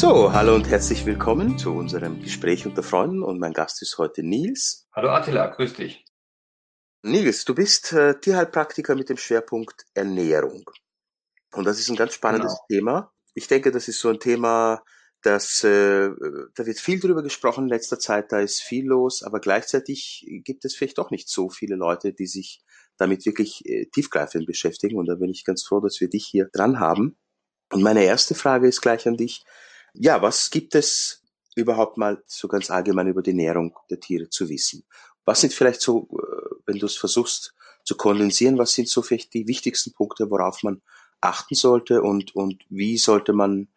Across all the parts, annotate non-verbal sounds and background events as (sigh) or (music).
So, hallo und herzlich willkommen zu unserem Gespräch unter Freunden und mein Gast ist heute Nils. Hallo Attila, grüß dich. Nils, du bist äh, Tierheilpraktiker mit dem Schwerpunkt Ernährung. Und das ist ein ganz spannendes genau. Thema. Ich denke, das ist so ein Thema, das, äh, da wird viel drüber gesprochen in letzter Zeit, da ist viel los, aber gleichzeitig gibt es vielleicht doch nicht so viele Leute, die sich damit wirklich äh, tiefgreifend beschäftigen. Und da bin ich ganz froh, dass wir dich hier dran haben. Und meine erste Frage ist gleich an dich. Ja, was gibt es überhaupt mal so ganz allgemein über die Ernährung der Tiere zu wissen? Was sind vielleicht so, äh, wenn du es versuchst zu kondensieren, was sind so vielleicht die wichtigsten Punkte, worauf man achten sollte und, und wie sollte man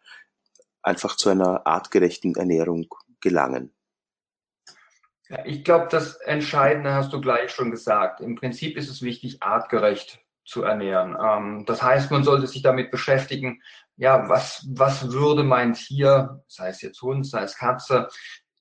einfach zu einer artgerechten Ernährung gelangen? Ja, ich glaube, das Entscheidende hast du gleich schon gesagt. Im Prinzip ist es wichtig, artgerecht zu ernähren. Ähm, das heißt, man sollte sich damit beschäftigen, ja, was, was würde mein Tier, sei es jetzt Hund, sei es Katze,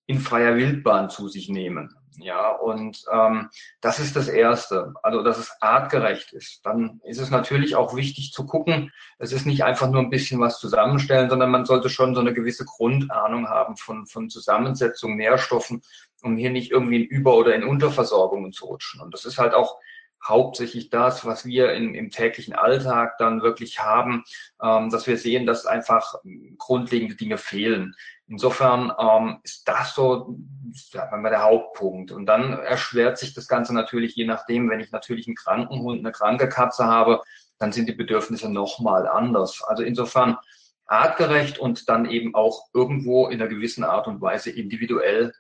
in freier Wildbahn zu sich nehmen? Ja, und ähm, das ist das Erste, also dass es artgerecht ist. Dann ist es natürlich auch wichtig zu gucken, es ist nicht einfach nur ein bisschen was zusammenstellen, sondern man sollte schon so eine gewisse Grundahnung haben von, von Zusammensetzung, Nährstoffen, um hier nicht irgendwie in Über- oder in Unterversorgungen zu rutschen. Und das ist halt auch hauptsächlich das, was wir in, im täglichen Alltag dann wirklich haben, ähm, dass wir sehen, dass einfach grundlegende Dinge fehlen. Insofern ähm, ist das so sagen wir, der Hauptpunkt. Und dann erschwert sich das Ganze natürlich, je nachdem, wenn ich natürlich einen kranken Hund, eine kranke Katze habe, dann sind die Bedürfnisse nochmal anders. Also insofern artgerecht und dann eben auch irgendwo in einer gewissen Art und Weise individuell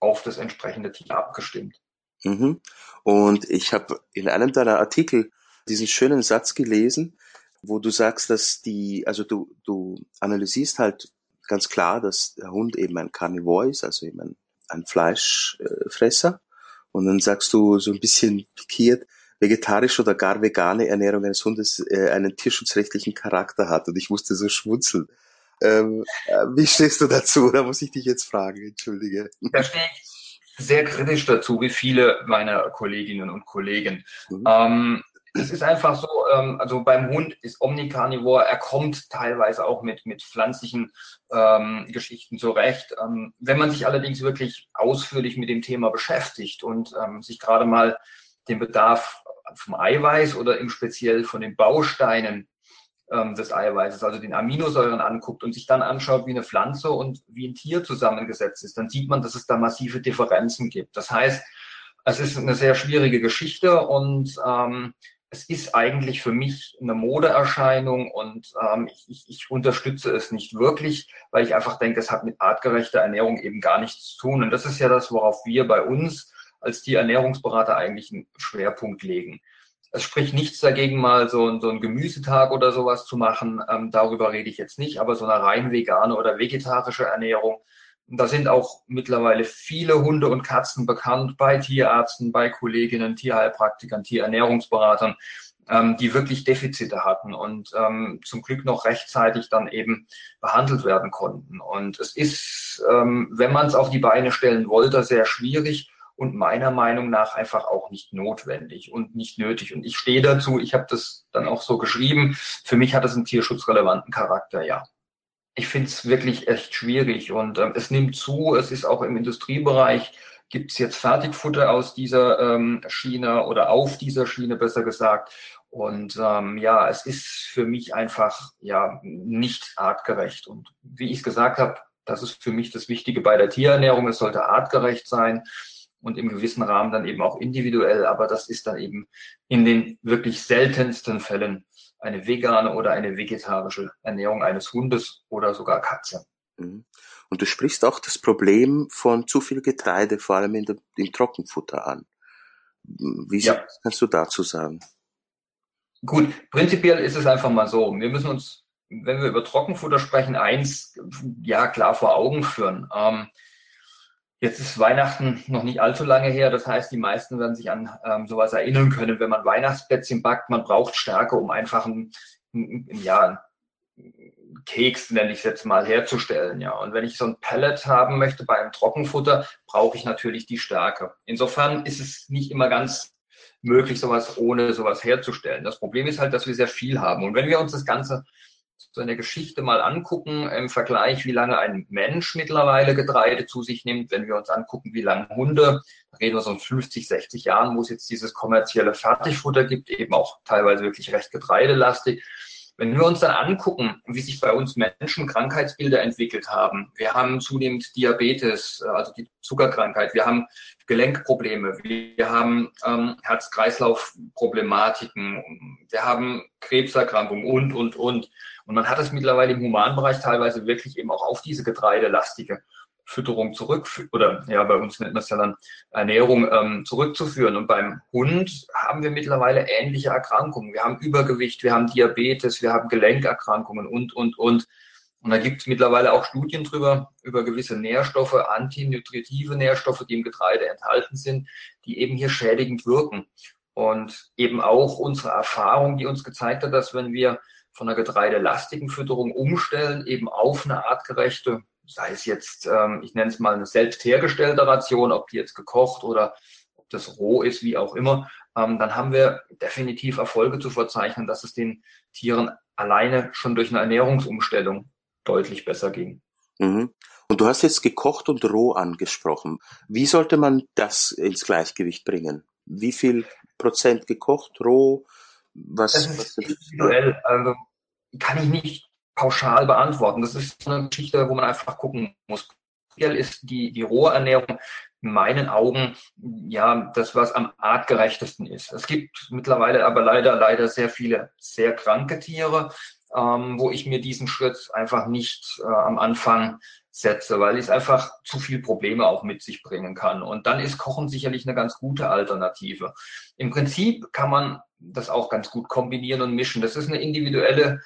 auf das entsprechende Tier abgestimmt. Mhm. Und ich habe in einem deiner Artikel diesen schönen Satz gelesen, wo du sagst, dass die, also du, du analysierst halt ganz klar, dass der Hund eben ein Carnivore ist, also eben ein, ein Fleischfresser. Und dann sagst du so ein bisschen pikiert, vegetarische oder gar vegane Ernährung eines Hundes äh, einen tierschutzrechtlichen Charakter hat. Und ich musste so schmunzeln. Ähm, äh, wie stehst du dazu? Da muss ich dich jetzt fragen, entschuldige. Da stehe ich sehr kritisch dazu, wie viele meiner Kolleginnen und Kollegen. Mhm. Ähm, es ist einfach so, ähm, also beim Hund ist Omnicarnivore, er kommt teilweise auch mit, mit pflanzlichen ähm, Geschichten zurecht. Ähm, wenn man sich allerdings wirklich ausführlich mit dem Thema beschäftigt und ähm, sich gerade mal den Bedarf vom Eiweiß oder im Speziell von den Bausteinen ähm, des Eiweißes, also den Aminosäuren anguckt und sich dann anschaut, wie eine Pflanze und wie ein Tier zusammengesetzt ist, dann sieht man, dass es da massive Differenzen gibt. Das heißt, es ist eine sehr schwierige Geschichte und ähm, es ist eigentlich für mich eine Modeerscheinung und ähm, ich, ich unterstütze es nicht wirklich, weil ich einfach denke, es hat mit artgerechter Ernährung eben gar nichts zu tun. Und das ist ja das, worauf wir bei uns als die Ernährungsberater eigentlich einen Schwerpunkt legen. Es spricht nichts dagegen, mal so, so einen Gemüsetag oder sowas zu machen. Ähm, darüber rede ich jetzt nicht, aber so eine rein vegane oder vegetarische Ernährung. Da sind auch mittlerweile viele Hunde und Katzen bekannt bei Tierärzten, bei Kolleginnen, Tierheilpraktikern, Tierernährungsberatern, ähm, die wirklich Defizite hatten und ähm, zum Glück noch rechtzeitig dann eben behandelt werden konnten. Und es ist, ähm, wenn man es auf die Beine stellen wollte, sehr schwierig und meiner Meinung nach einfach auch nicht notwendig und nicht nötig. Und ich stehe dazu, ich habe das dann auch so geschrieben, für mich hat es einen tierschutzrelevanten Charakter, ja. Ich finde es wirklich echt schwierig und ähm, es nimmt zu, es ist auch im Industriebereich, gibt es jetzt Fertigfutter aus dieser ähm, Schiene oder auf dieser Schiene besser gesagt. Und ähm, ja, es ist für mich einfach ja nicht artgerecht. Und wie ich es gesagt habe, das ist für mich das Wichtige bei der Tierernährung. Es sollte artgerecht sein und im gewissen Rahmen dann eben auch individuell, aber das ist dann eben in den wirklich seltensten Fällen eine vegane oder eine vegetarische Ernährung eines Hundes oder sogar Katze. Mhm. Und du sprichst auch das Problem von zu viel Getreide, vor allem in der, im Trockenfutter an. Wie ja. kannst du dazu sagen? Gut, prinzipiell ist es einfach mal so. Wir müssen uns, wenn wir über Trockenfutter sprechen, eins ja klar vor Augen führen. Ähm, Jetzt ist Weihnachten noch nicht allzu lange her. Das heißt, die meisten werden sich an ähm, sowas erinnern können. Wenn man Weihnachtsplätzchen backt, man braucht Stärke, um einfach ein, ein, ja, ein Keks, nenne ich es jetzt mal, herzustellen. Ja. Und wenn ich so ein Pellet haben möchte bei einem Trockenfutter, brauche ich natürlich die Stärke. Insofern ist es nicht immer ganz möglich, sowas ohne sowas herzustellen. Das Problem ist halt, dass wir sehr viel haben. Und wenn wir uns das Ganze so in Geschichte mal angucken, im Vergleich, wie lange ein Mensch mittlerweile Getreide zu sich nimmt, wenn wir uns angucken, wie lange Hunde, reden wir so um 50, 60 Jahren, wo es jetzt dieses kommerzielle Fertigfutter gibt, eben auch teilweise wirklich recht getreidelastig. Wenn wir uns dann angucken, wie sich bei uns Menschen Krankheitsbilder entwickelt haben, wir haben zunehmend Diabetes, also die Zuckerkrankheit, wir haben Gelenkprobleme, wir haben ähm, Herz-Kreislauf-Problematiken, wir haben Krebserkrankungen und, und, und. Und man hat es mittlerweile im Humanbereich teilweise wirklich eben auch auf diese getreidelastige Fütterung zurück oder ja, bei uns nennt man es ja dann Ernährung ähm, zurückzuführen. Und beim Hund haben wir mittlerweile ähnliche Erkrankungen. Wir haben Übergewicht, wir haben Diabetes, wir haben Gelenkerkrankungen und, und, und. Und da gibt es mittlerweile auch Studien drüber, über gewisse Nährstoffe, antinutritive Nährstoffe, die im Getreide enthalten sind, die eben hier schädigend wirken. Und eben auch unsere Erfahrung, die uns gezeigt hat, dass wenn wir von einer getreidelastigen Fütterung umstellen, eben auf eine artgerechte, sei es jetzt, ähm, ich nenne es mal eine selbst hergestellte Ration, ob die jetzt gekocht oder ob das roh ist, wie auch immer, ähm, dann haben wir definitiv Erfolge zu verzeichnen, dass es den Tieren alleine schon durch eine Ernährungsumstellung deutlich besser ging. Mhm. Und du hast jetzt gekocht und roh angesprochen. Wie sollte man das ins Gleichgewicht bringen? Wie viel Prozent gekocht, roh? Was, das ist individuell. Also kann ich nicht pauschal beantworten. Das ist eine Geschichte, wo man einfach gucken muss. Ist die, die Rohernährung in meinen Augen ja das, was am artgerechtesten ist. Es gibt mittlerweile aber leider, leider sehr viele sehr kranke Tiere, ähm, wo ich mir diesen Schritt einfach nicht äh, am Anfang setze, weil es einfach zu viel Probleme auch mit sich bringen kann. Und dann ist Kochen sicherlich eine ganz gute Alternative. Im Prinzip kann man das auch ganz gut kombinieren und mischen. Das ist eine individuelle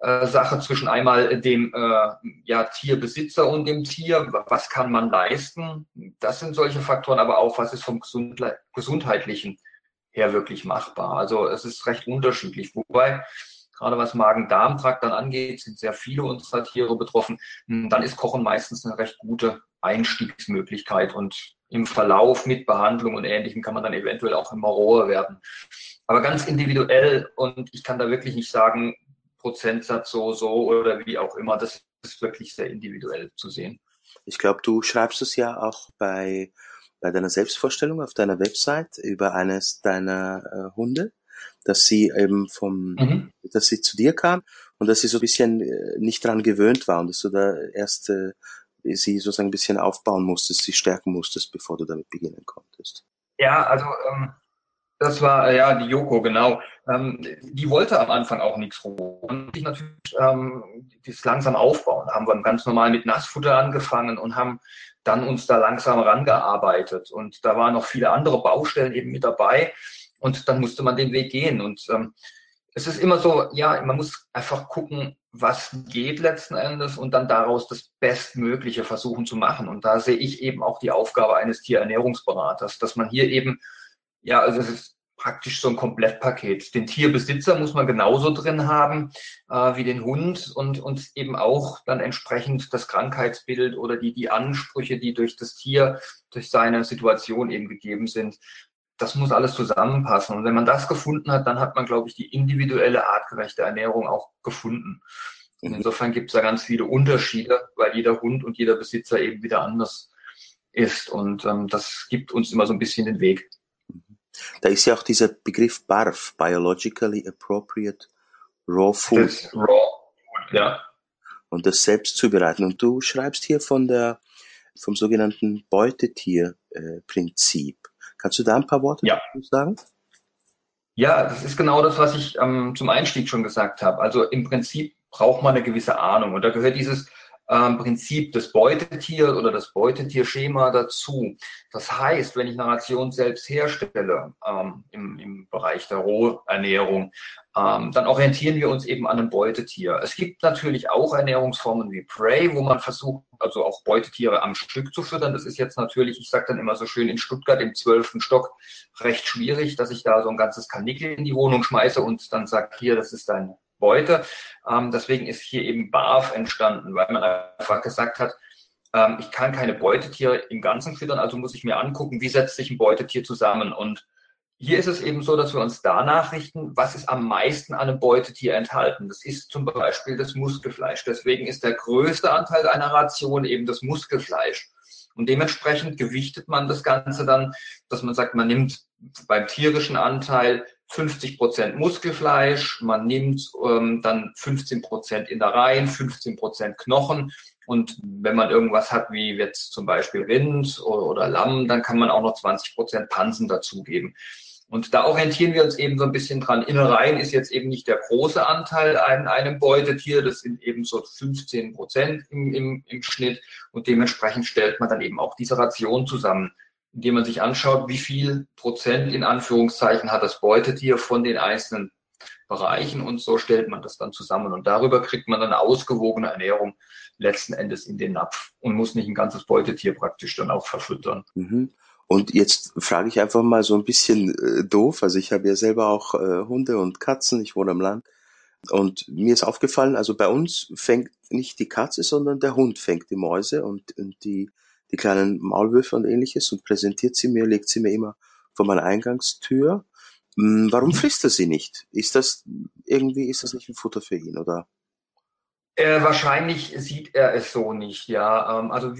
äh, Sache zwischen einmal dem äh, ja, Tierbesitzer und dem Tier. Was kann man leisten? Das sind solche Faktoren, aber auch, was ist vom gesundheitlichen her wirklich machbar. Also es ist recht unterschiedlich. Wobei, gerade was Magen-Darm-Trakt dann angeht, sind sehr viele unserer Tiere betroffen. Dann ist Kochen meistens eine recht gute Einstiegsmöglichkeit und im Verlauf mit Behandlung und Ähnlichem kann man dann eventuell auch immer roher werden. Aber ganz individuell und ich kann da wirklich nicht sagen, Prozentsatz so, so oder wie auch immer. Das ist wirklich sehr individuell zu sehen. Ich glaube, du schreibst es ja auch bei, bei deiner Selbstvorstellung auf deiner Website über eines deiner äh, Hunde, dass sie eben vom, mhm. dass sie zu dir kam und dass sie so ein bisschen äh, nicht dran gewöhnt war und dass du da erst äh, sie sozusagen ein bisschen aufbauen musstest, sie stärken musstest, bevor du damit beginnen konntest. Ja, also ähm, das war, äh, ja, die Joko, genau. Ähm, die wollte am Anfang auch nichts roh. Und ich natürlich ähm, das langsam aufbauen. Da haben wir ganz normal mit Nassfutter angefangen und haben dann uns da langsam rangearbeitet. Und da waren noch viele andere Baustellen eben mit dabei. Und dann musste man den Weg gehen. Und ähm, es ist immer so, ja, man muss einfach gucken, was geht letzten Endes und dann daraus das Bestmögliche versuchen zu machen. Und da sehe ich eben auch die Aufgabe eines Tierernährungsberaters, dass man hier eben ja, also es ist praktisch so ein Komplettpaket. Den Tierbesitzer muss man genauso drin haben äh, wie den Hund und, und eben auch dann entsprechend das Krankheitsbild oder die, die Ansprüche, die durch das Tier, durch seine Situation eben gegeben sind. Das muss alles zusammenpassen. Und wenn man das gefunden hat, dann hat man, glaube ich, die individuelle artgerechte Ernährung auch gefunden. Und insofern gibt es da ganz viele Unterschiede, weil jeder Hund und jeder Besitzer eben wieder anders ist. Und ähm, das gibt uns immer so ein bisschen den Weg. Da ist ja auch dieser Begriff BARF, Biologically Appropriate Raw Food. Das raw, ja. Und das selbst zubereiten. Und du schreibst hier von der, vom sogenannten Beutetierprinzip. Kannst du da ein paar Worte ja. sagen? Ja, das ist genau das, was ich ähm, zum Einstieg schon gesagt habe. Also im Prinzip braucht man eine gewisse Ahnung. Und da gehört dieses ähm, Prinzip des Beutetiers oder das Beutetierschema dazu. Das heißt, wenn ich eine Ration selbst herstelle ähm, im, im Bereich der Rohernährung, ähm, dann orientieren wir uns eben an einem Beutetier. Es gibt natürlich auch Ernährungsformen wie Prey, wo man versucht, also auch Beutetiere am Stück zu füttern. Das ist jetzt natürlich, ich sage dann immer so schön, in Stuttgart im zwölften Stock recht schwierig, dass ich da so ein ganzes Kanickel in die Wohnung schmeiße und dann sage, hier, das ist dein Beute. Ähm, deswegen ist hier eben BAF entstanden, weil man einfach gesagt hat, ähm, ich kann keine Beutetiere im Ganzen füttern, also muss ich mir angucken, wie setzt sich ein Beutetier zusammen. Und hier ist es eben so, dass wir uns danach richten, was ist am meisten an einem Beutetier enthalten. Das ist zum Beispiel das Muskelfleisch. Deswegen ist der größte Anteil einer Ration eben das Muskelfleisch. Und dementsprechend gewichtet man das Ganze dann, dass man sagt, man nimmt beim tierischen Anteil 50 Prozent Muskelfleisch, man nimmt ähm, dann 15 Prozent Innereien, 15 Prozent Knochen und wenn man irgendwas hat, wie jetzt zum Beispiel Rind oder, oder Lamm, dann kann man auch noch 20 Prozent Pansen dazugeben. Und da orientieren wir uns eben so ein bisschen dran. Innereien ist jetzt eben nicht der große Anteil an einem Beutetier, das sind eben so 15 Prozent im, im, im Schnitt. Und dementsprechend stellt man dann eben auch diese Ration zusammen, indem man sich anschaut, wie viel Prozent in Anführungszeichen hat das Beutetier von den einzelnen Bereichen. Und so stellt man das dann zusammen. Und darüber kriegt man dann eine ausgewogene Ernährung letzten Endes in den Napf und muss nicht ein ganzes Beutetier praktisch dann auch verfüttern. Mhm. Und jetzt frage ich einfach mal so ein bisschen äh, doof. Also ich habe ja selber auch äh, Hunde und Katzen. Ich wohne am Land. Und mir ist aufgefallen, also bei uns fängt nicht die Katze, sondern der Hund fängt die Mäuse und, und die, die kleinen Maulwürfe und ähnliches und präsentiert sie mir, legt sie mir immer vor meiner Eingangstür. Hm, warum frisst er sie nicht? Ist das irgendwie, ist das nicht ein Futter für ihn, oder? Äh, wahrscheinlich sieht er es so nicht, ja. Ähm, also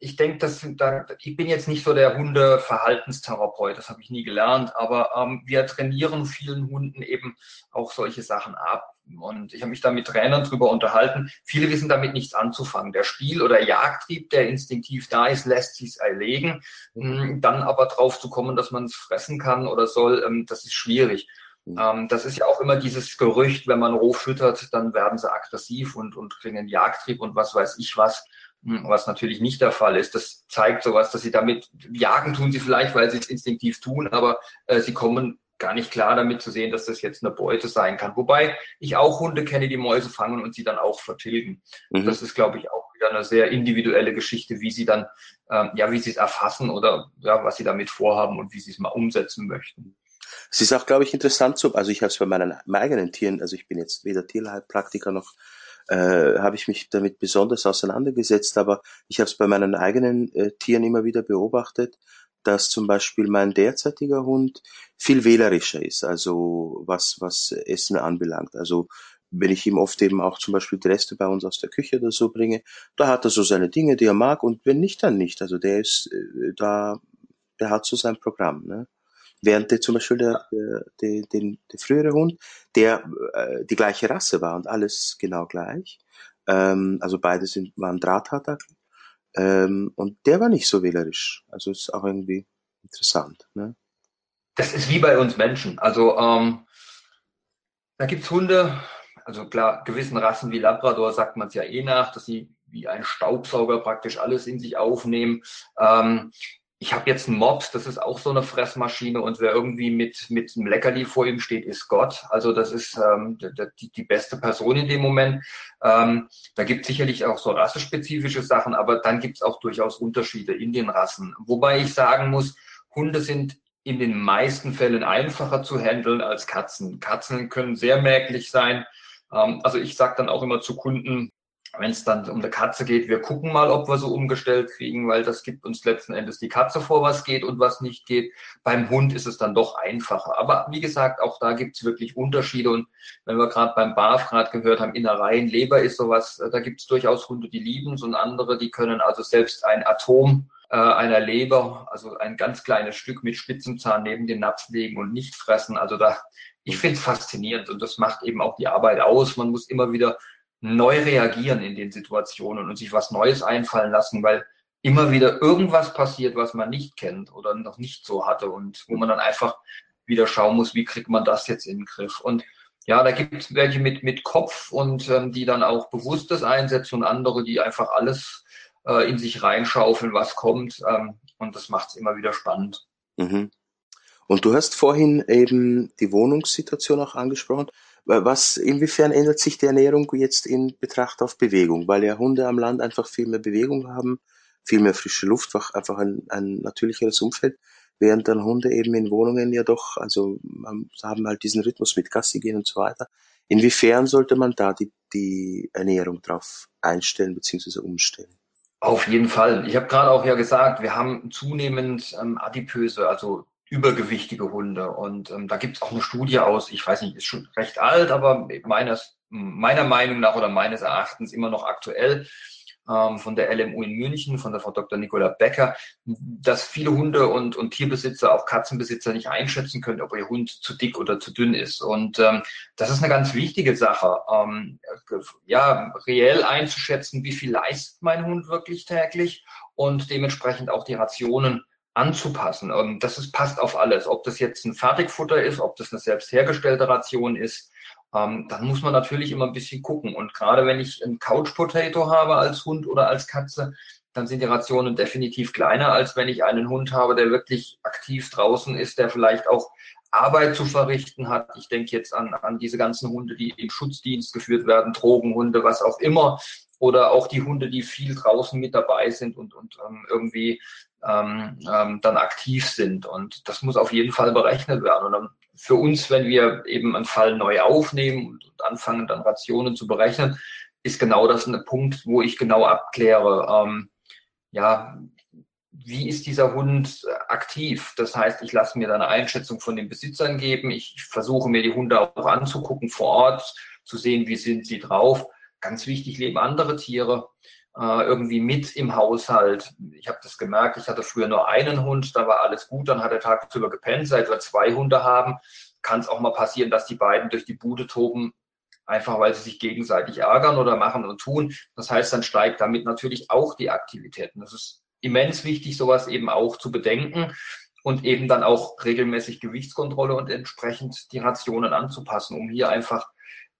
ich denke, dass da, ich bin jetzt nicht so der Hundeverhaltenstherapeut, das habe ich nie gelernt, aber ähm, wir trainieren vielen Hunden eben auch solche Sachen ab. Und ich habe mich da mit Trainern drüber unterhalten. Viele wissen damit nichts anzufangen. Der Spiel- oder Jagdtrieb, der instinktiv da ist, lässt sich erlegen. Mhm. Dann aber drauf zu kommen, dass man es fressen kann oder soll, ähm, das ist schwierig. Mhm. Ähm, das ist ja auch immer dieses Gerücht, wenn man roh füttert, dann werden sie aggressiv und, und kriegen einen Jagdtrieb und was weiß ich was. Hm, was natürlich nicht der Fall ist. Das zeigt sowas, dass sie damit jagen tun sie vielleicht, weil sie es instinktiv tun, aber äh, sie kommen gar nicht klar damit zu sehen, dass das jetzt eine Beute sein kann. Wobei ich auch Hunde kenne, die Mäuse fangen und sie dann auch vertilgen. Mhm. Das ist, glaube ich, auch wieder eine sehr individuelle Geschichte, wie sie dann, ähm, ja, wie sie es erfassen oder ja, was sie damit vorhaben und wie sie es mal umsetzen möchten. Es ist auch, glaube ich, interessant zu, also ich habe es bei meinen, meinen eigenen Tieren, also ich bin jetzt weder Tierheilpraktiker noch äh, habe ich mich damit besonders auseinandergesetzt, aber ich habe es bei meinen eigenen äh, Tieren immer wieder beobachtet, dass zum Beispiel mein derzeitiger Hund viel wählerischer ist, also was, was Essen anbelangt. Also wenn ich ihm oft eben auch zum Beispiel die Reste bei uns aus der Küche oder so bringe, da hat er so seine Dinge, die er mag und wenn nicht, dann nicht. Also der ist äh, da, der hat so sein Programm. Ne? Während der zum Beispiel der, der, der, der, der frühere Hund, der äh, die gleiche Rasse war und alles genau gleich, ähm, also beide sind, waren Drahthartackel, ähm, und der war nicht so wählerisch. Also ist auch irgendwie interessant. Ne? Das ist wie bei uns Menschen. Also ähm, da gibt's Hunde, also klar, gewissen Rassen wie Labrador sagt man es ja eh nach, dass sie wie ein Staubsauger praktisch alles in sich aufnehmen. Ähm, ich habe jetzt einen Mops, das ist auch so eine Fressmaschine und wer irgendwie mit, mit einem Leckerli vor ihm steht, ist Gott. Also das ist ähm, die, die beste Person in dem Moment. Ähm, da gibt es sicherlich auch so rassespezifische Sachen, aber dann gibt es auch durchaus Unterschiede in den Rassen. Wobei ich sagen muss, Hunde sind in den meisten Fällen einfacher zu handeln als Katzen. Katzen können sehr merklich sein. Ähm, also ich sage dann auch immer zu Kunden, wenn es dann um eine Katze geht, wir gucken mal, ob wir so umgestellt kriegen, weil das gibt uns letzten Endes die Katze vor, was geht und was nicht geht. Beim Hund ist es dann doch einfacher. Aber wie gesagt, auch da gibt es wirklich Unterschiede. Und wenn wir gerade beim BAF gerade gehört haben, Innereien, Leber ist sowas, äh, da gibt es durchaus Hunde, die lieben es und andere, die können also selbst ein Atom äh, einer Leber, also ein ganz kleines Stück mit spitzem Zahn neben den Napf legen und nicht fressen. Also da, ich finde es faszinierend und das macht eben auch die Arbeit aus. Man muss immer wieder neu reagieren in den Situationen und sich was Neues einfallen lassen, weil immer wieder irgendwas passiert, was man nicht kennt oder noch nicht so hatte und wo man dann einfach wieder schauen muss, wie kriegt man das jetzt in den Griff. Und ja, da gibt es welche mit, mit Kopf und ähm, die dann auch bewusstes einsetzen und andere, die einfach alles äh, in sich reinschaufeln, was kommt. Ähm, und das macht es immer wieder spannend. Mhm. Und du hast vorhin eben die Wohnungssituation auch angesprochen. Was, inwiefern ändert sich die Ernährung jetzt in Betracht auf Bewegung? Weil ja Hunde am Land einfach viel mehr Bewegung haben, viel mehr frische Luft, einfach ein, ein natürlicheres Umfeld, während dann Hunde eben in Wohnungen ja doch, also haben halt diesen Rhythmus mit Gassi gehen und so weiter. Inwiefern sollte man da die, die Ernährung drauf einstellen bzw. umstellen? Auf jeden Fall. Ich habe gerade auch ja gesagt, wir haben zunehmend ähm, adipöse, also übergewichtige Hunde. Und ähm, da gibt es auch eine Studie aus, ich weiß nicht, ist schon recht alt, aber meines, meiner Meinung nach oder meines Erachtens immer noch aktuell ähm, von der LMU in München, von der Frau Dr. Nicola Becker, dass viele Hunde und, und Tierbesitzer, auch Katzenbesitzer nicht einschätzen können, ob ihr Hund zu dick oder zu dünn ist. Und ähm, das ist eine ganz wichtige Sache, ähm, ja, reell einzuschätzen, wie viel leistet mein Hund wirklich täglich und dementsprechend auch die Rationen anzupassen. Und das ist, passt auf alles. Ob das jetzt ein Fertigfutter ist, ob das eine selbst hergestellte Ration ist, ähm, dann muss man natürlich immer ein bisschen gucken. Und gerade wenn ich ein Couch Potato habe als Hund oder als Katze, dann sind die Rationen definitiv kleiner, als wenn ich einen Hund habe, der wirklich aktiv draußen ist, der vielleicht auch Arbeit zu verrichten hat. Ich denke jetzt an, an diese ganzen Hunde, die im Schutzdienst geführt werden, Drogenhunde, was auch immer. Oder auch die Hunde, die viel draußen mit dabei sind und, und ähm, irgendwie ähm, ähm, dann aktiv sind. Und das muss auf jeden Fall berechnet werden. Und dann für uns, wenn wir eben einen Fall neu aufnehmen und, und anfangen, dann Rationen zu berechnen, ist genau das ein Punkt, wo ich genau abkläre, ähm, ja, wie ist dieser Hund aktiv? Das heißt, ich lasse mir da eine Einschätzung von den Besitzern geben. Ich, ich versuche mir die Hunde auch anzugucken vor Ort, zu sehen, wie sind sie drauf. Ganz wichtig, leben andere Tiere äh, irgendwie mit im Haushalt. Ich habe das gemerkt, ich hatte früher nur einen Hund, da war alles gut, dann hat er tagsüber gepennt. Seit wir zwei Hunde haben, kann es auch mal passieren, dass die beiden durch die Bude toben, einfach weil sie sich gegenseitig ärgern oder machen und tun. Das heißt, dann steigt damit natürlich auch die Aktivität. Und das ist immens wichtig, sowas eben auch zu bedenken und eben dann auch regelmäßig Gewichtskontrolle und entsprechend die Rationen anzupassen, um hier einfach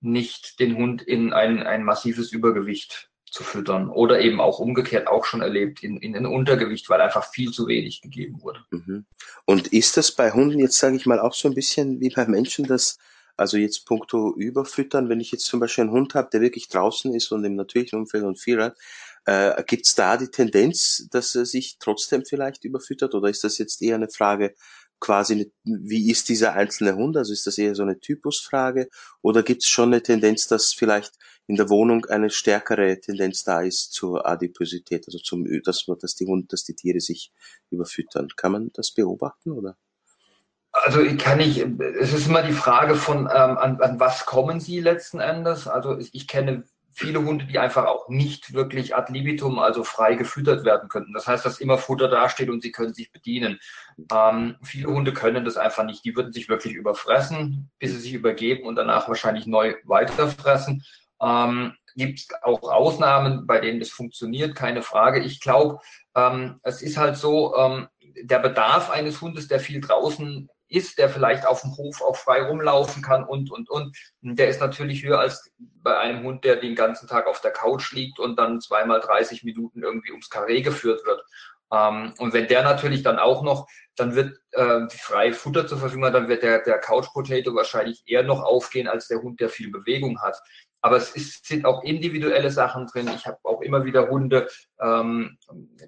nicht den Hund in ein, ein massives Übergewicht zu füttern oder eben auch umgekehrt auch schon erlebt in, in ein Untergewicht, weil einfach viel zu wenig gegeben wurde. Mhm. Und ist das bei Hunden jetzt, sage ich mal, auch so ein bisschen wie bei Menschen, dass also jetzt puncto Überfüttern, wenn ich jetzt zum Beispiel einen Hund habe, der wirklich draußen ist und im natürlichen Umfeld und viel hat, äh, gibt es da die Tendenz, dass er sich trotzdem vielleicht überfüttert oder ist das jetzt eher eine Frage quasi, wie ist dieser einzelne Hund? Also ist das eher so eine Typusfrage oder gibt es schon eine Tendenz, dass vielleicht in der Wohnung eine stärkere Tendenz da ist zur Adiposität, also zum, dass, dass die Hunde, dass die Tiere sich überfüttern. Kann man das beobachten oder? Also kann ich, es ist immer die Frage von, ähm, an, an was kommen sie letzten Endes. Also ich kenne viele Hunde, die einfach auch nicht wirklich ad libitum, also frei gefüttert werden könnten. Das heißt, dass immer Futter dasteht und sie können sich bedienen. Ähm, viele Hunde können das einfach nicht. Die würden sich wirklich überfressen, bis sie sich übergeben und danach wahrscheinlich neu weiterfressen. Ähm, Gibt es auch Ausnahmen, bei denen das funktioniert, keine Frage. Ich glaube, ähm, es ist halt so, ähm, der Bedarf eines Hundes, der viel draußen ist, der vielleicht auf dem Hof auch frei rumlaufen kann und, und, und, der ist natürlich höher als bei einem Hund, der den ganzen Tag auf der Couch liegt und dann zweimal 30 Minuten irgendwie ums Karree geführt wird. Ähm, und wenn der natürlich dann auch noch, dann wird äh, frei Futter zur Verfügung hat, dann wird der, der Couch Potato wahrscheinlich eher noch aufgehen als der Hund, der viel Bewegung hat. Aber es ist, sind auch individuelle Sachen drin. Ich habe auch immer wieder Hunde, ähm,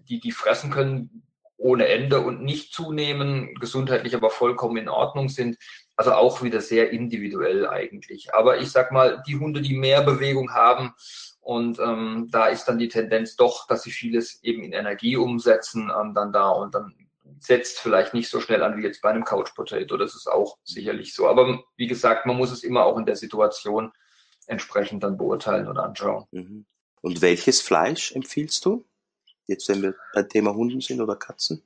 die, die fressen können ohne Ende und nicht zunehmen, gesundheitlich aber vollkommen in Ordnung sind. Also auch wieder sehr individuell eigentlich. Aber ich sag mal, die Hunde, die mehr Bewegung haben, und ähm, da ist dann die Tendenz doch, dass sie vieles eben in Energie umsetzen, ähm, dann da und dann setzt vielleicht nicht so schnell an wie jetzt bei einem Couch Potato. Das ist auch sicherlich so. Aber wie gesagt, man muss es immer auch in der Situation entsprechend dann beurteilen oder anschauen. Mhm. Und welches Fleisch empfiehlst du? Jetzt, wenn wir beim Thema Hunden sind oder Katzen?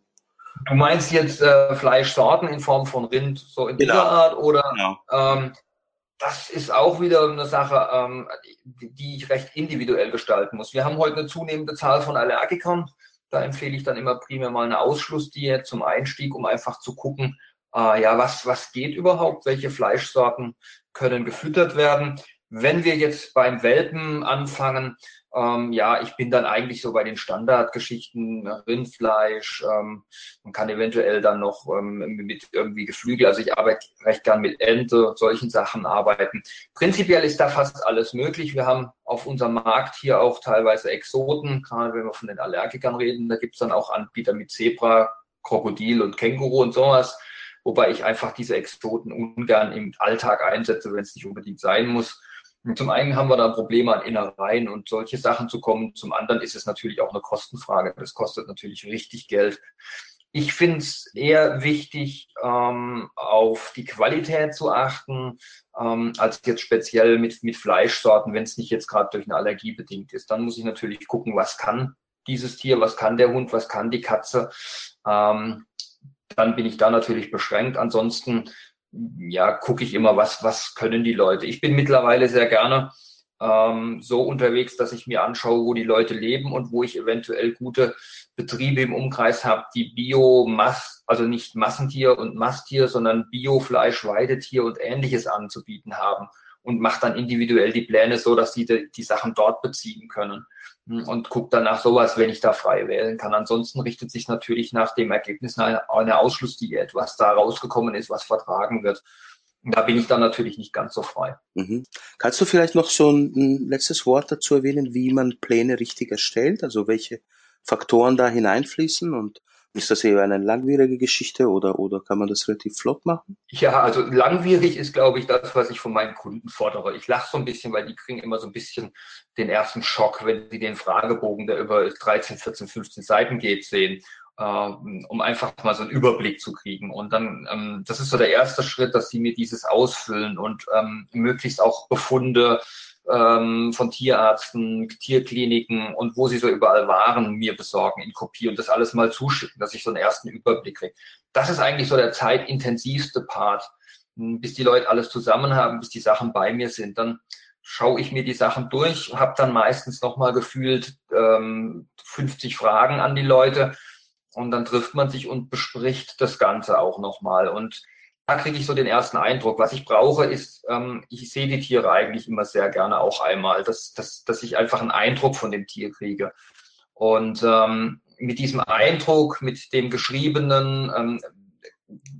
Du meinst jetzt äh, Fleischsorten in Form von Rind, so in genau. dieser Art, oder? Genau. Ähm, das ist auch wieder eine Sache, ähm, die, ich recht individuell gestalten muss. Wir haben heute eine zunehmende Zahl von Allergikern. Da empfehle ich dann immer primär mal eine Ausschlussdiät zum Einstieg, um einfach zu gucken, äh, ja, was, was geht überhaupt, welche Fleischsorten können gefüttert werden. Wenn wir jetzt beim Welpen anfangen, ähm, ja, ich bin dann eigentlich so bei den Standardgeschichten, Rindfleisch, ähm, man kann eventuell dann noch ähm, mit irgendwie Geflügel, also ich arbeite recht gern mit Ente, solchen Sachen arbeiten. Prinzipiell ist da fast alles möglich. Wir haben auf unserem Markt hier auch teilweise Exoten, gerade wenn wir von den Allergikern reden, da gibt's dann auch Anbieter mit Zebra, Krokodil und Känguru und sowas wobei ich einfach diese Exoten ungern im Alltag einsetze, wenn es nicht unbedingt sein muss. Zum einen haben wir da Probleme an Innereien und solche Sachen zu kommen. Zum anderen ist es natürlich auch eine Kostenfrage. Das kostet natürlich richtig Geld. Ich finde es eher wichtig, ähm, auf die Qualität zu achten, ähm, als jetzt speziell mit, mit Fleischsorten, wenn es nicht jetzt gerade durch eine Allergie bedingt ist. Dann muss ich natürlich gucken, was kann dieses Tier, was kann der Hund, was kann die Katze. Ähm, dann bin ich da natürlich beschränkt. Ansonsten, ja, gucke ich immer, was, was können die Leute. Ich bin mittlerweile sehr gerne ähm, so unterwegs, dass ich mir anschaue, wo die Leute leben und wo ich eventuell gute Betriebe im Umkreis habe, die Biomass, also nicht Massentier und Masttier, sondern Biofleisch, Weidetier und ähnliches anzubieten haben und mache dann individuell die Pläne so, dass die die Sachen dort beziehen können und gucke dann nach sowas, wenn ich da frei wählen kann. Ansonsten richtet sich natürlich nach dem Ergebnis eine, eine Ausschlussdiät, was da rausgekommen ist, was vertragen wird da bin ich dann natürlich nicht ganz so frei. Mhm. Kannst du vielleicht noch so ein, ein, letztes Wort dazu erwähnen, wie man Pläne richtig erstellt? Also welche Faktoren da hineinfließen und ist das eher eine langwierige Geschichte oder, oder kann man das relativ flott machen? Ja, also langwierig ist, glaube ich, das, was ich von meinen Kunden fordere. Ich lache so ein bisschen, weil die kriegen immer so ein bisschen den ersten Schock, wenn sie den Fragebogen, der über 13, 14, 15 Seiten geht, sehen ähm, um einfach mal so einen Überblick zu kriegen. Und dann, ähm, das ist so der erste Schritt, dass sie mir dieses ausfüllen und ähm, möglichst auch Befunde ähm, von Tierärzten, Tierkliniken und wo sie so überall waren, mir besorgen in Kopie und das alles mal zuschicken, dass ich so einen ersten Überblick kriege. Das ist eigentlich so der zeitintensivste Part, hm, bis die Leute alles zusammen haben, bis die Sachen bei mir sind. Dann schaue ich mir die Sachen durch, habe dann meistens nochmal gefühlt ähm, 50 Fragen an die Leute und dann trifft man sich und bespricht das Ganze auch nochmal. Und da kriege ich so den ersten Eindruck. Was ich brauche, ist, ähm, ich sehe die Tiere eigentlich immer sehr gerne auch einmal, dass, dass, dass ich einfach einen Eindruck von dem Tier kriege. Und ähm, mit diesem Eindruck, mit dem Geschriebenen, ähm,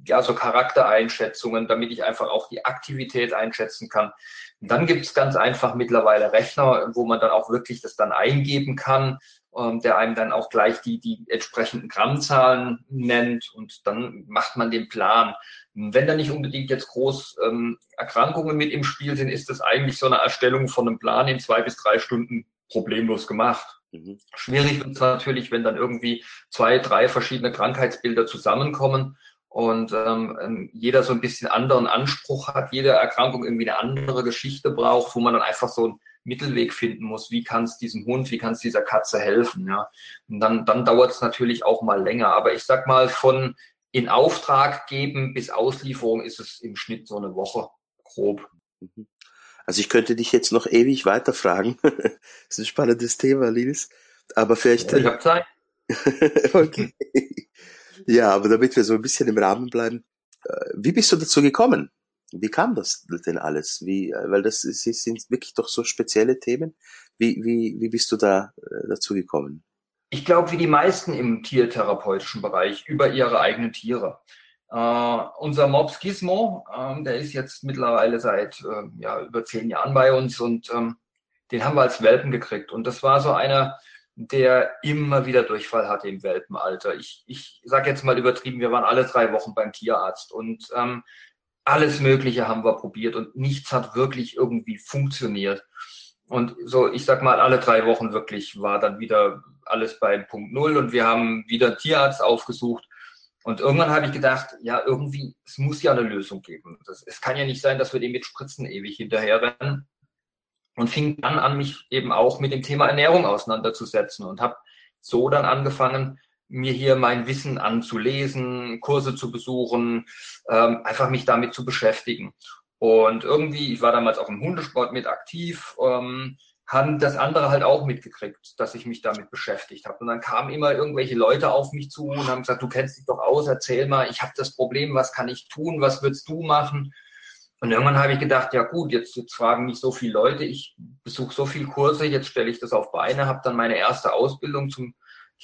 ja, so Charaktereinschätzungen, damit ich einfach auch die Aktivität einschätzen kann. Und dann gibt es ganz einfach mittlerweile Rechner, wo man dann auch wirklich das dann eingeben kann der einem dann auch gleich die, die entsprechenden Grammzahlen nennt und dann macht man den Plan. Wenn da nicht unbedingt jetzt groß ähm, Erkrankungen mit im Spiel sind, ist das eigentlich so eine Erstellung von einem Plan in zwei bis drei Stunden problemlos gemacht. Mhm. Schwierig wird es natürlich, wenn dann irgendwie zwei, drei verschiedene Krankheitsbilder zusammenkommen und ähm, ähm, jeder so ein bisschen anderen Anspruch hat, jede Erkrankung irgendwie eine andere Geschichte braucht, wo man dann einfach so ein Mittelweg finden muss, wie kann es diesem Hund, wie kann es dieser Katze helfen. Ja? Und dann, dann dauert es natürlich auch mal länger. Aber ich sag mal, von in Auftrag geben bis Auslieferung ist es im Schnitt so eine Woche grob. Mhm. Also ich könnte dich jetzt noch ewig weiterfragen. (laughs) das ist ein spannendes Thema, Lilis. Aber vielleicht. Ja, ich habe Zeit. (laughs) okay. Ja, aber damit wir so ein bisschen im Rahmen bleiben, äh, wie bist du dazu gekommen? Wie kam das denn alles? Wie, äh, weil das ist, sind wirklich doch so spezielle Themen. Wie, wie, wie bist du da äh, dazu gekommen? Ich glaube, wie die meisten im tiertherapeutischen Bereich, über ihre eigenen Tiere. Uh, unser Mops Gizmo, ähm, der ist jetzt mittlerweile seit äh, ja, über zehn Jahren bei uns und ähm, den haben wir als Welpen gekriegt. Und das war so einer, der immer wieder Durchfall hatte im Welpenalter. Ich, ich sage jetzt mal übertrieben, wir waren alle drei Wochen beim Tierarzt und ähm, alles Mögliche haben wir probiert und nichts hat wirklich irgendwie funktioniert. Und so, ich sag mal, alle drei Wochen wirklich war dann wieder alles bei Punkt Null und wir haben wieder Tierarzt aufgesucht. Und irgendwann habe ich gedacht, ja, irgendwie, es muss ja eine Lösung geben. Das, es kann ja nicht sein, dass wir dem mit Spritzen ewig hinterherrennen. Und fing dann an, mich eben auch mit dem Thema Ernährung auseinanderzusetzen und habe so dann angefangen, mir hier mein Wissen anzulesen, Kurse zu besuchen, ähm, einfach mich damit zu beschäftigen. Und irgendwie, ich war damals auch im Hundesport mit aktiv, ähm, haben das andere halt auch mitgekriegt, dass ich mich damit beschäftigt habe. Und dann kamen immer irgendwelche Leute auf mich zu und haben gesagt, du kennst dich doch aus, erzähl mal, ich habe das Problem, was kann ich tun, was würdest du machen? Und irgendwann habe ich gedacht, ja gut, jetzt, jetzt fragen mich so viele Leute, ich besuche so viele Kurse, jetzt stelle ich das auf Beine, habe dann meine erste Ausbildung zum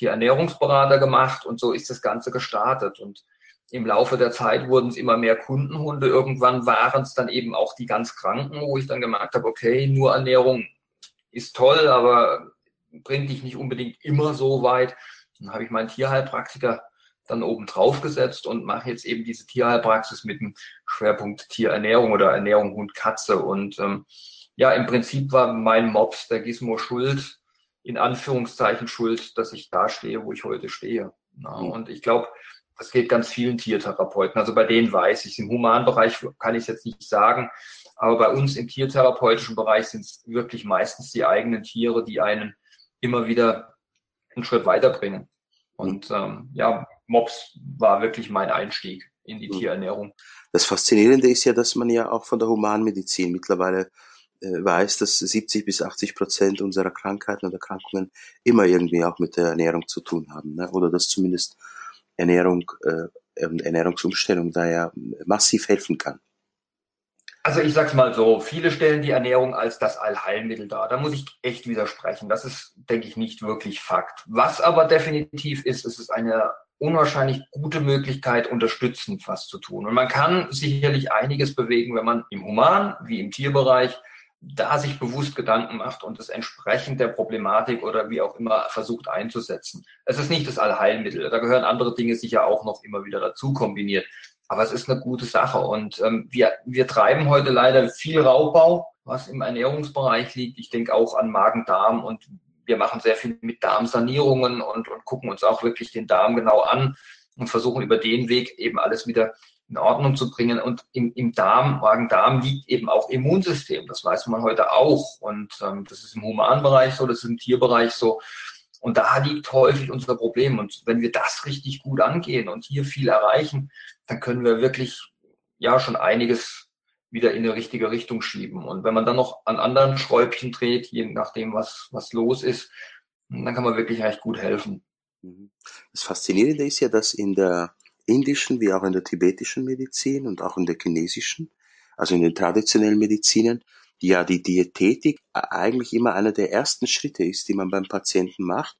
hier Ernährungsberater gemacht und so ist das Ganze gestartet. Und im Laufe der Zeit wurden es immer mehr Kundenhunde. Irgendwann waren es dann eben auch die ganz Kranken, wo ich dann gemerkt habe, okay, nur Ernährung ist toll, aber bringt dich nicht unbedingt immer so weit. Dann habe ich meinen Tierheilpraktiker dann oben drauf gesetzt und mache jetzt eben diese Tierheilpraxis mit dem Schwerpunkt Tierernährung oder Ernährung Hund Katze. Und ähm, ja, im Prinzip war mein Mops, der Gizmo, schuld, in Anführungszeichen schuld, dass ich da stehe, wo ich heute stehe. Ja, und ich glaube, das geht ganz vielen Tiertherapeuten. Also bei denen weiß ich, im Humanbereich kann ich es jetzt nicht sagen, aber bei uns im tiertherapeutischen Bereich sind es wirklich meistens die eigenen Tiere, die einen immer wieder einen Schritt weiterbringen. Und ähm, ja, Mops war wirklich mein Einstieg in die. Tierernährung. Das Faszinierende ist ja, dass man ja auch von der Humanmedizin mittlerweile weiß, dass 70 bis 80 Prozent unserer Krankheiten und Erkrankungen immer irgendwie auch mit der Ernährung zu tun haben. Ne? Oder dass zumindest Ernährung, äh, Ernährungsumstellung da ja massiv helfen kann. Also ich sag's mal so, viele stellen die Ernährung als das Allheilmittel dar. Da muss ich echt widersprechen. Das ist, denke ich, nicht wirklich Fakt. Was aber definitiv ist, ist es eine unwahrscheinlich gute Möglichkeit, unterstützend was zu tun. Und man kann sicherlich einiges bewegen, wenn man im Human- wie im Tierbereich da sich bewusst Gedanken macht und es entsprechend der Problematik oder wie auch immer versucht einzusetzen. Es ist nicht das Allheilmittel. Da gehören andere Dinge sicher auch noch immer wieder dazu kombiniert. Aber es ist eine gute Sache. Und ähm, wir, wir treiben heute leider viel Raubbau, was im Ernährungsbereich liegt. Ich denke auch an Magen-Darm und wir machen sehr viel mit Darmsanierungen und, und gucken uns auch wirklich den Darm genau an und versuchen über den Weg eben alles wieder in Ordnung zu bringen. Und im, im Darm, Magen-Darm liegt eben auch Immunsystem. Das weiß man heute auch. Und ähm, das ist im Humanbereich so, das ist im Tierbereich so. Und da liegt häufig unser Problem. Und wenn wir das richtig gut angehen und hier viel erreichen, dann können wir wirklich ja schon einiges wieder in die richtige Richtung schieben. Und wenn man dann noch an anderen Schräubchen dreht, je nachdem, was, was los ist, dann kann man wirklich recht gut helfen. Mhm. Das Faszinierende ist ja, dass in der indischen wie auch in der tibetischen Medizin und auch in der chinesischen, also in den traditionellen Medizinen, die ja die Diätetik eigentlich immer einer der ersten Schritte ist, die man beim Patienten macht,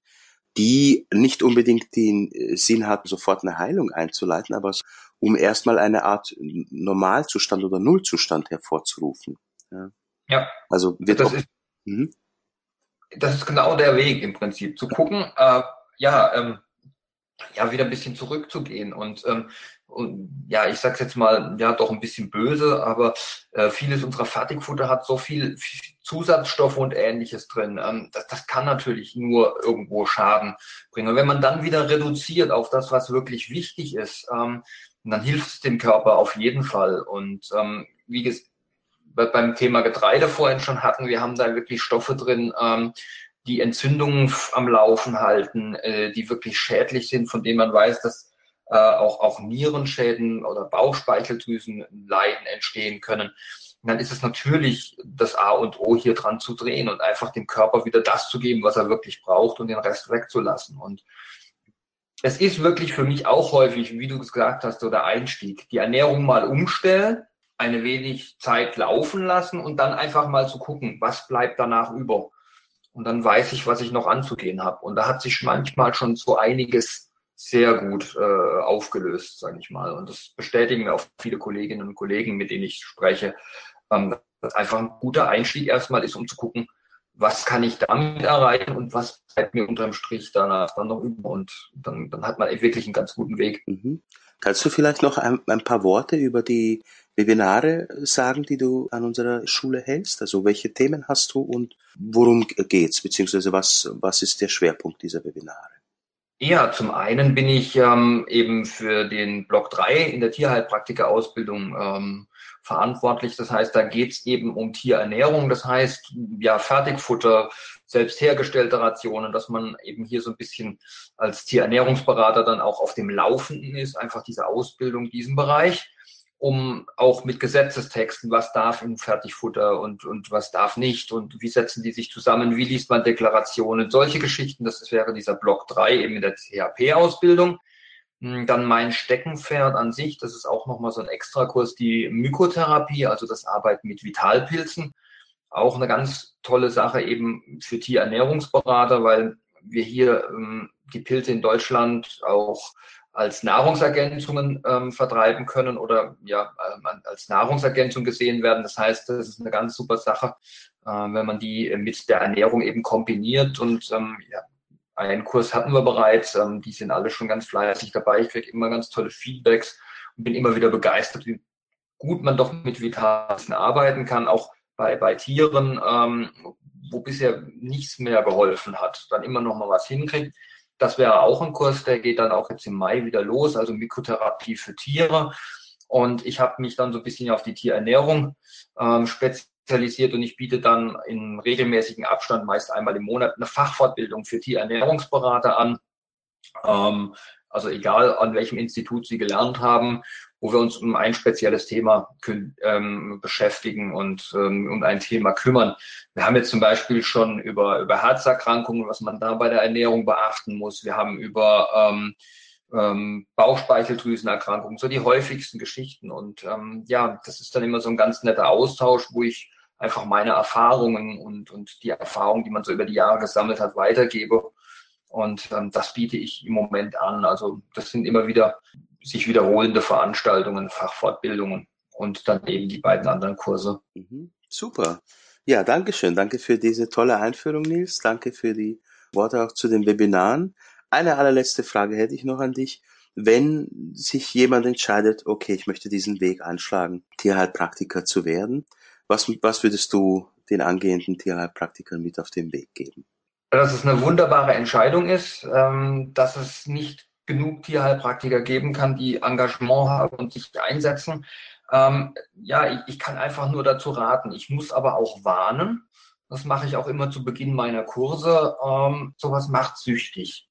die nicht unbedingt den äh, Sinn hat, sofort eine Heilung einzuleiten, aber um erstmal eine Art Normalzustand oder Nullzustand hervorzurufen. Ja. ja. Also wird das, auch, ist, mhm. das ist genau der Weg im Prinzip, zu gucken, äh, ja, ähm, ja, wieder ein bisschen zurückzugehen und, ähm, und ja, ich sag's jetzt mal, ja, doch ein bisschen böse, aber äh, vieles unserer Fertigfutter hat so viel, viel Zusatzstoffe und ähnliches drin. Ähm, das, das kann natürlich nur irgendwo Schaden bringen. Und wenn man dann wieder reduziert auf das, was wirklich wichtig ist, ähm, dann hilft es dem Körper auf jeden Fall. Und ähm, wie gesagt, beim Thema Getreide vorhin schon hatten, wir haben da wirklich Stoffe drin, ähm, die Entzündungen am Laufen halten, äh, die wirklich schädlich sind, von denen man weiß, dass äh, auch, auch Nierenschäden oder Bauchspeicheldrüsenleiden entstehen können. Dann ist es natürlich das A und O hier dran zu drehen und einfach dem Körper wieder das zu geben, was er wirklich braucht und den Rest wegzulassen. Und es ist wirklich für mich auch häufig, wie du gesagt hast, so der Einstieg. Die Ernährung mal umstellen, eine wenig Zeit laufen lassen und dann einfach mal zu gucken, was bleibt danach über. Und dann weiß ich, was ich noch anzugehen habe. Und da hat sich manchmal schon so einiges sehr gut äh, aufgelöst, sage ich mal. Und das bestätigen mir auch viele Kolleginnen und Kollegen, mit denen ich spreche, ähm, dass einfach ein guter Einstieg erstmal ist, um zu gucken, was kann ich damit erreichen und was bleibt mir unterm Strich danach dann noch über. Und dann, dann hat man wirklich einen ganz guten Weg. Mhm. Kannst du vielleicht noch ein, ein, paar Worte über die Webinare sagen, die du an unserer Schule hältst? Also welche Themen hast du und worum geht's, beziehungsweise was, was ist der Schwerpunkt dieser Webinare? Ja, zum einen bin ich ähm, eben für den Block 3 in der Tierheilpraktiker-Ausbildung ähm, verantwortlich. Das heißt, da geht's eben um Tierernährung. Das heißt, ja, Fertigfutter, selbst hergestellte Rationen, dass man eben hier so ein bisschen als Tierernährungsberater dann auch auf dem Laufenden ist, einfach diese Ausbildung, diesen Bereich um auch mit Gesetzestexten, was darf im Fertigfutter und, und was darf nicht und wie setzen die sich zusammen, wie liest man Deklarationen, solche Geschichten, das wäre dieser Block 3 eben in der CHP-Ausbildung. Hm, dann mein Steckenpferd an sich, das ist auch nochmal so ein Extrakurs, die Mykotherapie, also das Arbeiten mit Vitalpilzen. Auch eine ganz tolle Sache eben für Tierernährungsberater, weil wir hier ähm, die Pilze in Deutschland auch als Nahrungsergänzungen ähm, vertreiben können oder ja ähm, als Nahrungsergänzung gesehen werden. Das heißt, das ist eine ganz super Sache, äh, wenn man die mit der Ernährung eben kombiniert. Und ähm, ja, einen Kurs hatten wir bereits, ähm, die sind alle schon ganz fleißig dabei. Ich kriege immer ganz tolle Feedbacks und bin immer wieder begeistert, wie gut man doch mit Vitalien arbeiten kann, auch bei, bei Tieren, ähm, wo bisher nichts mehr geholfen hat, dann immer noch mal was hinkriegt das wäre auch ein Kurs, der geht dann auch jetzt im Mai wieder los, also Mikrotherapie für Tiere. Und ich habe mich dann so ein bisschen auf die Tierernährung ähm, spezialisiert und ich biete dann in regelmäßigen Abstand, meist einmal im Monat, eine Fachfortbildung für Tierernährungsberater an. Ähm, also egal an welchem Institut Sie gelernt haben, wo wir uns um ein spezielles Thema ähm, beschäftigen und ähm, um ein Thema kümmern. Wir haben jetzt zum Beispiel schon über, über Herzerkrankungen, was man da bei der Ernährung beachten muss. Wir haben über ähm, ähm, Bauchspeicheldrüsenerkrankungen, so die häufigsten Geschichten. Und ähm, ja, das ist dann immer so ein ganz netter Austausch, wo ich einfach meine Erfahrungen und, und die Erfahrungen, die man so über die Jahre gesammelt hat, weitergebe. Und ähm, das biete ich im Moment an. Also das sind immer wieder sich wiederholende Veranstaltungen, Fachfortbildungen und dann eben die beiden anderen Kurse. Mhm. Super. Ja, danke schön. Danke für diese tolle Einführung, Nils. Danke für die Worte auch zu den Webinaren. Eine allerletzte Frage hätte ich noch an dich. Wenn sich jemand entscheidet, okay, ich möchte diesen Weg einschlagen, Tierheilpraktiker zu werden, was, was würdest du den angehenden Tierheilpraktikern mit auf den Weg geben? Dass es eine wunderbare Entscheidung ist, ähm, dass es nicht genug Tierheilpraktiker geben kann, die Engagement haben und sich einsetzen. Ähm, ja, ich, kann einfach nur dazu raten. Ich muss aber auch warnen. Das mache ich auch immer zu Beginn meiner Kurse. Ähm, sowas macht süchtig.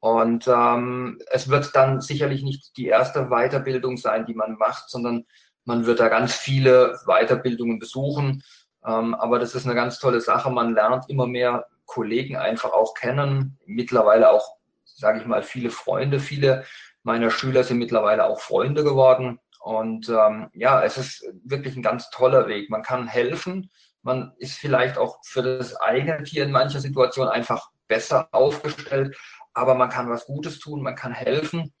Und es wird dann sicherlich nicht die erste Weiterbildung sein, die man macht, sondern man wird da ganz viele Weiterbildungen besuchen. Aber das ist eine ganz tolle Sache. Man lernt immer mehr Kollegen einfach auch kennen, mittlerweile auch, sage ich mal, viele Freunde. Viele meiner Schüler sind mittlerweile auch Freunde geworden. Und ähm, ja, es ist wirklich ein ganz toller Weg. Man kann helfen. Man ist vielleicht auch für das eigene Tier in mancher Situation einfach besser aufgestellt aber man kann was Gutes tun, man kann helfen.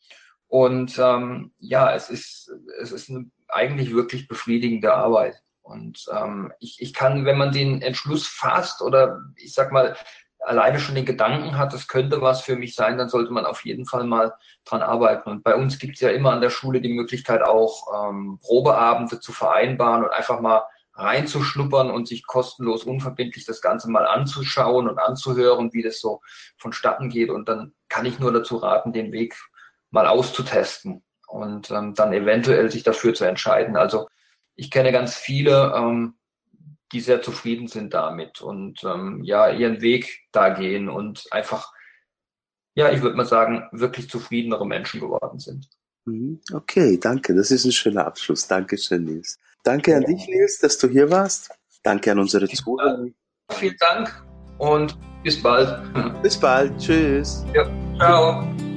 Und ähm, ja, es ist, es ist eine eigentlich wirklich befriedigende Arbeit. Und ähm, ich, ich kann, wenn man den Entschluss fasst oder ich sag mal, alleine schon den Gedanken hat, das könnte was für mich sein, dann sollte man auf jeden Fall mal dran arbeiten. Und bei uns gibt es ja immer an der Schule die Möglichkeit, auch ähm, Probeabende zu vereinbaren und einfach mal reinzuschnuppern und sich kostenlos, unverbindlich das Ganze mal anzuschauen und anzuhören, wie das so vonstatten geht. Und dann kann ich nur dazu raten, den Weg mal auszutesten und ähm, dann eventuell sich dafür zu entscheiden. Also ich kenne ganz viele, ähm, die sehr zufrieden sind damit und ähm, ja, ihren Weg da gehen und einfach, ja, ich würde mal sagen, wirklich zufriedenere Menschen geworden sind. Mhm. Okay, danke. Das ist ein schöner Abschluss. Dankeschön, Nils. Danke an dich, Nils, dass du hier warst. Danke an unsere Zuhörer. Vielen Dank und bis bald. (laughs) Bis bald. Tschüss. Ja, ciao.